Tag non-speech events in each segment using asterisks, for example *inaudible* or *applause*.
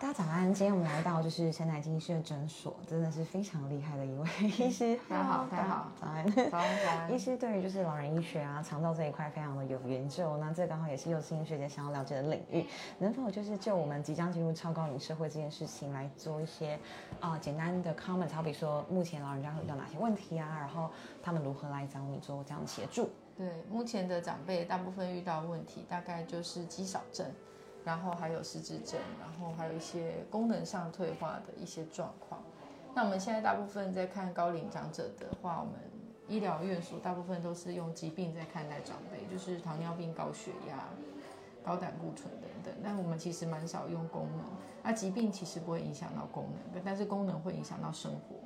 大家早安，今天我们来到就是神奶精医师的诊所，真的是非常厉害的一位医师。大家好，大家好，早安，早安，早安。*laughs* 医师对于就是老人医学啊、肠道这一块非常的有研究，那这刚好也是幼新学姐想要了解的领域，能否就是就我们即将进入超高龄社会这件事情来做一些啊、简单的 comment，好比说目前老人家会遇到哪些问题啊，然后他们如何来找你做这样的协助？对，目前的长辈大部分遇到问题，大概就是肌少症，然后还有失智症，然后还有一些功能上退化的一些状况。那我们现在大部分在看高龄长者的话，我们医疗院所大部分都是用疾病在看待长辈，就是糖尿病、高血压、高胆固醇等等。但我们其实蛮少用功能，那疾病其实不会影响到功能，但是功能会影响到生活，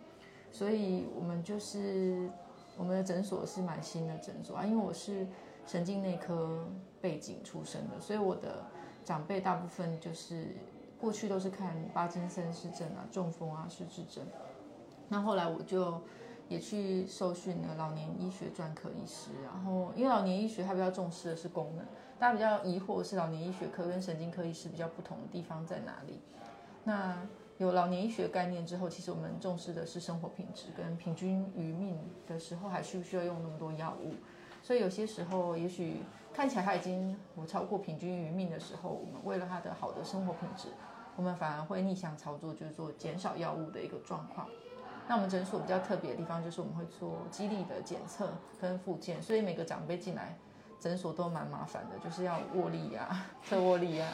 所以我们就是我们的诊所是蛮新的诊所啊，因为我是神经内科背景出身的，所以我的长辈大部分就是过去都是看帕金森氏症啊、中风啊、失智症。那后来我就也去受训了老年医学专科医师，然后因为老年医学它比较重视的是功能，大家比较疑惑的是老年医学科跟神经科医师比较不同的地方在哪里？那有老年医学概念之后，其实我们重视的是生活品质跟平均余命的时候，还需不需要用那么多药物？所以有些时候，也许看起来他已经我超过平均余命的时候，我们为了他的好的生活品质，我们反而会逆向操作，就是做减少药物的一个状况。那我们诊所比较特别的地方，就是我们会做肌力的检测跟复健，所以每个长辈进来诊所都蛮麻烦的，就是要握力啊、侧握力啊，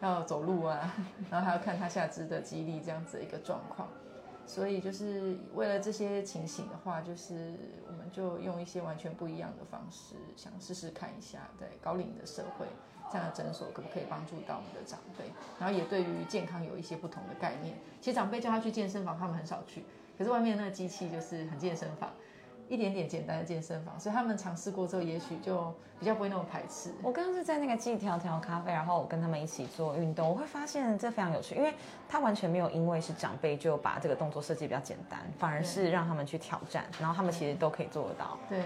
要走路啊，然后还要看他下肢的肌力这样子的一个状况。所以就是为了这些情形的话，就是我们就用一些完全不一样的方式，想试试看一下，在高龄的社会这样的诊所可不可以帮助到我们的长辈，然后也对于健康有一些不同的概念。其实长辈叫他去健身房，他们很少去，可是外面那个机器就是很健身房。一点点简单的健身房，所以他们尝试过之后，也许就比较不会那么排斥。我刚刚是在那个记条条咖啡，然后我跟他们一起做运动，我会发现这非常有趣，因为他完全没有因为是长辈就把这个动作设计比较简单，反而是让他们去挑战，然后他们其实都可以做得到。对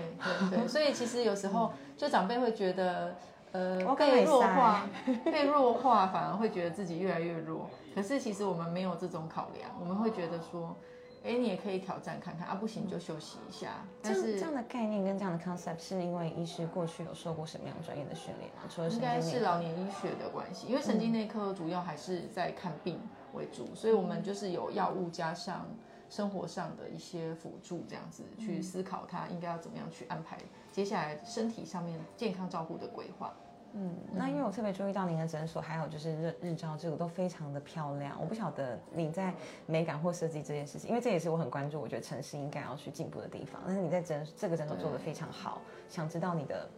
对对，所以其实有时候就长辈会觉得，呃被弱化，*laughs* 被弱化反而会觉得自己越来越弱。可是其实我们没有这种考量，我们会觉得说，哎，你也可以挑战看看啊，不行就休息一下。但是这样的概念跟这样的 concept 是因为医师过去有受过什么样专业的训练吗？除了神应该是老年医学的关系，因为神经内科主要还是在看病为主，所以我们就是有药物加上生活上的一些辅助，这样子去思考他应该要怎么样去安排接下来身体上面健康照顾的规划。嗯，那因为我特别注意到您的诊所，还有就是日日照这个都非常的漂亮。我不晓得你在美感或设计这件事情，因为这也是我很关注，我觉得城市应该要去进步的地方。但是你在诊这个诊所做的非常好，想知道你的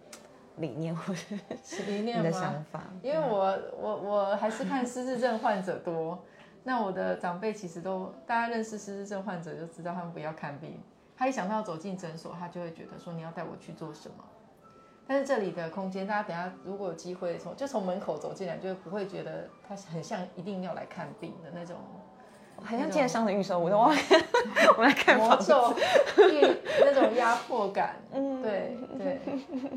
理念或是是理你的？想法。因为我我我还是看失智症患者多，那我的长辈其实都大家认识失智症患者就知道他们不要看病，他一想到走进诊所，他就会觉得说你要带我去做什么。但是这里的空间，大家等下如果有机会从就从门口走进来，就不会觉得它很像一定要来看病的那种很像建商的预售屋，我 *laughs* 我来看魔。咒、欲那种压迫感。*laughs* 嗯，对对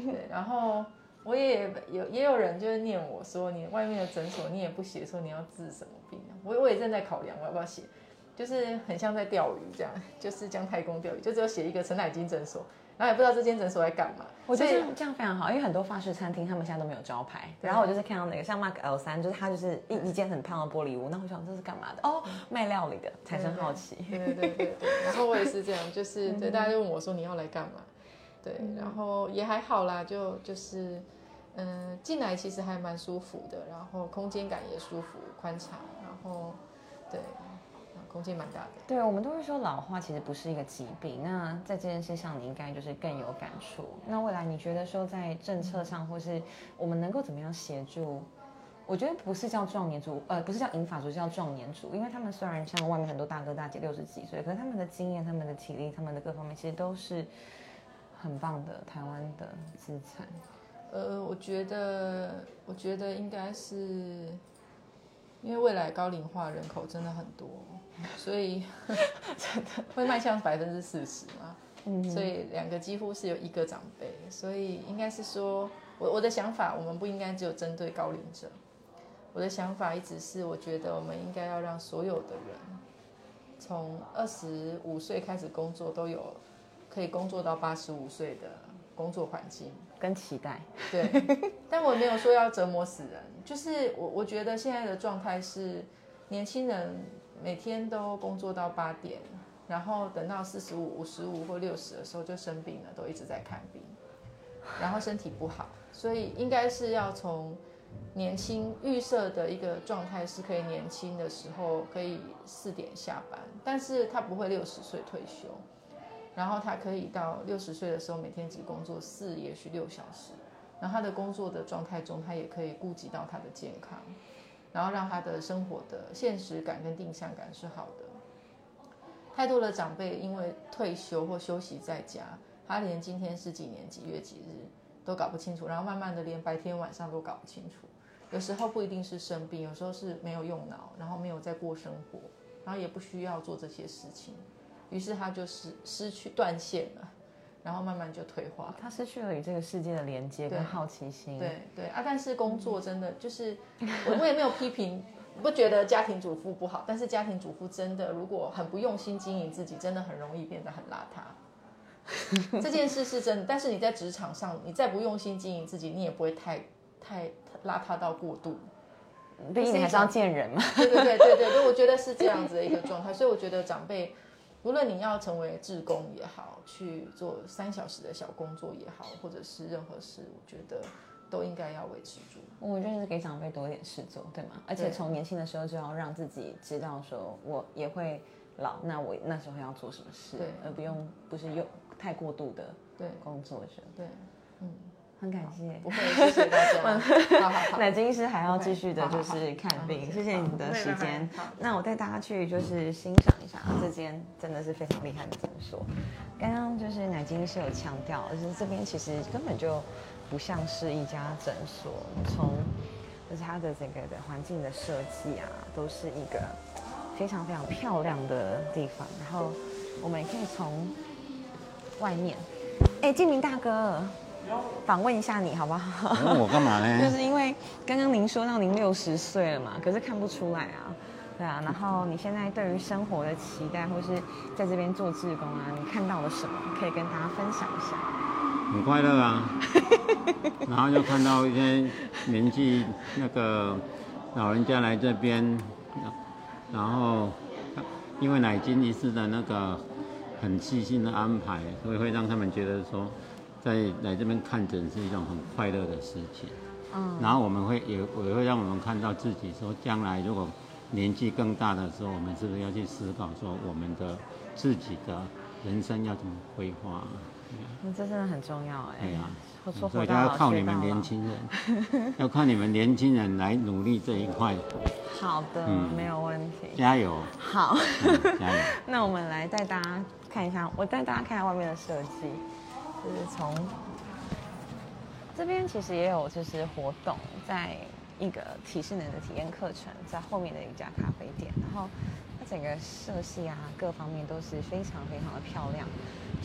对，然后我也有也有人就是念我说你外面的诊所你也不写说你要治什么病啊，我我也正在考量我要不要写，就是很像在钓鱼这样，就是姜太公钓鱼，就只有写一个陈乃金诊所，然后也不知道这间诊所在干嘛。我觉得这样这样非常好，因为很多法式餐厅他们现在都没有招牌。然后我就是看到那个像 Mark L 三，就是他就是一一间很胖的玻璃屋，那我想这是干嘛的？哦，卖料理的，产生好奇。对对对对对，然后我也是这样，就是对大家就问我说你要来干嘛？对，然后也还好啦，就就是嗯进来其实还蛮舒服的，然后空间感也舒服宽敞，然后对，空间蛮大的。对，我们都会说老化其实不是一个疾病。那在这件事上，你应该就是更有感触。那未来你觉得说在政策上，或是我们能够怎么样协助？我觉得不是叫壮年族，呃，不是叫银发族，是叫壮年族，因为他们虽然像外面很多大哥大姐六十几岁，可是他们的经验、他们的体力、他们的各方面，其实都是很棒的台湾的资产。呃，我觉得，我觉得应该是，因为未来高龄化人口真的很多，所以 *laughs* 真的会迈向百分之四十嘛。嗯所以两个几乎是有一个长辈，所以应该是说，我我的想法，我们不应该只有针对高龄者，我的想法一直是，我觉得我们应该要让所有的人，从二十五岁开始工作，都有可以工作到八十五岁的工作环境。跟期待，对，但我没有说要折磨死人，就是我我觉得现在的状态是，年轻人每天都工作到八点，然后等到四十五、五十五或六十的时候就生病了，都一直在看病，然后身体不好，所以应该是要从年轻预设的一个状态是可以年轻的时候可以四点下班，但是他不会六十岁退休。然后他可以到六十岁的时候，每天只工作四，也许六小时。然后他的工作的状态中，他也可以顾及到他的健康，然后让他的生活的现实感跟定向感是好的。太多的长辈因为退休或休息在家，他连今天是几年几月几日都搞不清楚，然后慢慢的连白天晚上都搞不清楚。有时候不一定是生病，有时候是没有用脑，然后没有在过生活，然后也不需要做这些事情。于是他就是失去断线了，然后慢慢就退化。他失去了与这个世界的连接跟好奇心。对对啊，但是工作真的就是，我我也没有批评，不觉得家庭主妇不好，但是家庭主妇真的如果很不用心经营自己，真的很容易变得很邋遢。*laughs* 这件事是真的，但是你在职场上，你再不用心经营自己，你也不会太太邋遢到过度。毕竟你还是要见人嘛。*laughs* 对对对对对，我觉得是这样子的一个状态，所以我觉得长辈。无论你要成为志工也好，去做三小时的小工作也好，或者是任何事，我觉得都应该要维持住。我觉得是给长辈多一点事做，对吗？而且从年轻的时候就要让自己知道，说我也会老，那我那时候要做什么事，对，而不用不是又太过度的对工作着，对，嗯。很感谢，不会，谢谢大家。*laughs* 奶 *laughs* 金医师还要继续的，就是看病。谢谢你的时间。那我带大家去，就是欣赏一下这间真的是非常厉害的诊所。刚刚就是奶金医师有强调，就是这边其实根本就不像是一家诊所，从就是它的整个的环境的设计啊，都是一个非常非常漂亮的地方。然后我们也可以从外面，哎，建明大哥。访问一下你好不好？问我干嘛呢？*laughs* 就是因为刚刚您说到您六十岁了嘛，可是看不出来啊，对啊。然后你现在对于生活的期待，或是在这边做志工啊，你看到了什么，可以跟大家分享一下？很快乐啊，*laughs* 然后就看到一些年纪那个老人家来这边，然后因为奶金医师的那个很细心的安排，所以会让他们觉得说。在来这边看诊是一种很快乐的事情，嗯，然后我们会也也会让我们看到自己说，将来如果年纪更大的时候，我们是不是要去思考说，我们的自己的人生要怎么规划？那这真的很重要哎。对啊，所以就要靠你们年轻人，*laughs* 要靠你们年轻人来努力这一块。好的，没有问题。加油。好，加油。*laughs* 那我们来带大家看一下，我带大家看一下外面的设计。就是从这边其实也有就是活动，在一个体适能的体验课程，在后面的一家咖啡店，然后它整个设计啊各方面都是非常非常的漂亮。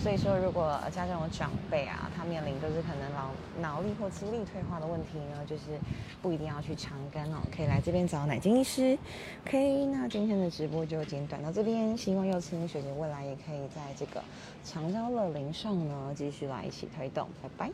所以说，如果家中有长辈啊，他面临就是可能脑脑力或肌力退化的问题呢，就是不一定要去长庚哦，可以来这边找奶金医师。OK，那今天的直播就已经短到这边，希望幼青学姐未来也可以在这个强交乐龄上呢继续来一起推动，拜拜。